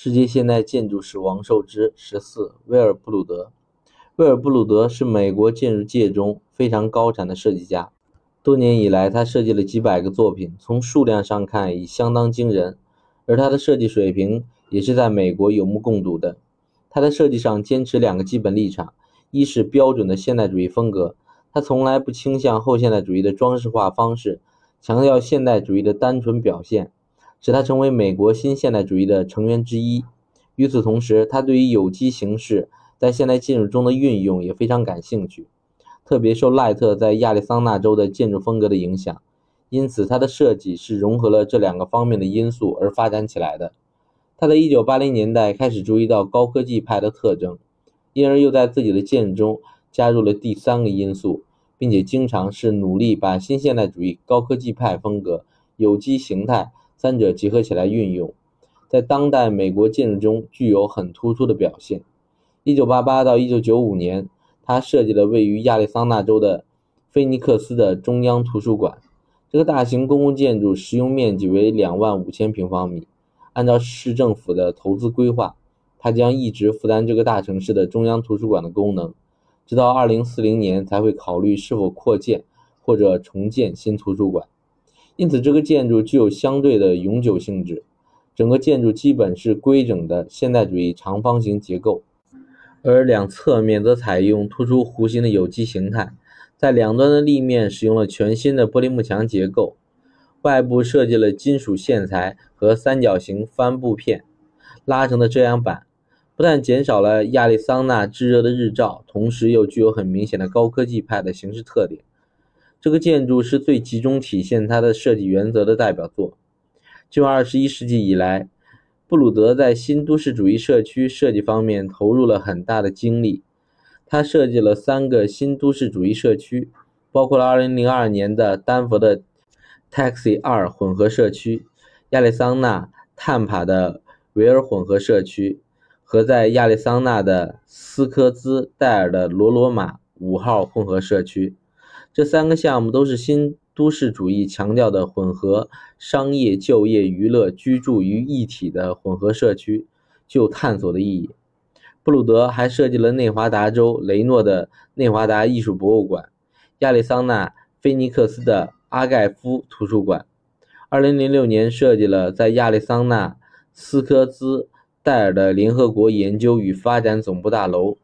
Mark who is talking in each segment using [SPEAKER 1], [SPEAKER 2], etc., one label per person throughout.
[SPEAKER 1] 世界现代建筑史王受之十四，威尔布鲁德。威尔布鲁德是美国建筑界中非常高产的设计家。多年以来，他设计了几百个作品，从数量上看已相当惊人。而他的设计水平也是在美国有目共睹的。他在设计上坚持两个基本立场：一是标准的现代主义风格，他从来不倾向后现代主义的装饰化方式，强调现代主义的单纯表现。使他成为美国新现代主义的成员之一。与此同时，他对于有机形式在现代建筑中的运用也非常感兴趣，特别受赖特在亚利桑那州的建筑风格的影响。因此，他的设计是融合了这两个方面的因素而发展起来的。他在1980年代开始注意到高科技派的特征，因而又在自己的建筑中加入了第三个因素，并且经常是努力把新现代主义、高科技派风格、有机形态。三者结合起来运用，在当代美国建筑中具有很突出的表现。1988到1995年，他设计了位于亚利桑那州的菲尼克斯的中央图书馆。这个大型公共建筑实用面积为2万5千平方米。按照市政府的投资规划，他将一直负担这个大城市的中央图书馆的功能，直到2040年才会考虑是否扩建或者重建新图书馆。因此，这个建筑具有相对的永久性质。整个建筑基本是规整的现代主义长方形结构，而两侧面则采用突出弧形的有机形态。在两端的立面使用了全新的玻璃幕墙结构，外部设计了金属线材和三角形帆布片拉成的遮阳板，不但减少了亚利桑那炙热的日照，同时又具有很明显的高科技派的形式特点。这个建筑是最集中体现它的设计原则的代表作。就二十一世纪以来，布鲁德在新都市主义社区设计方面投入了很大的精力。他设计了三个新都市主义社区，包括了二零零二年的丹佛的 Taxi 二混合社区、亚利桑那探帕的维尔混合社区和在亚利桑那的斯科兹戴尔的罗罗马五号混合社区。这三个项目都是新都市主义强调的混合商业、就业、娱乐、居住于一体的混合社区，具有探索的意义。布鲁德还设计了内华达州雷诺的内华达艺术博物馆、亚利桑那菲尼克斯的阿盖夫图书馆。2006年设计了在亚利桑那斯科兹戴尔的联合国研究与发展总部大楼。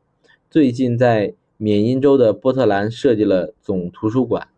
[SPEAKER 1] 最近在缅因州的波特兰设计了总图书馆。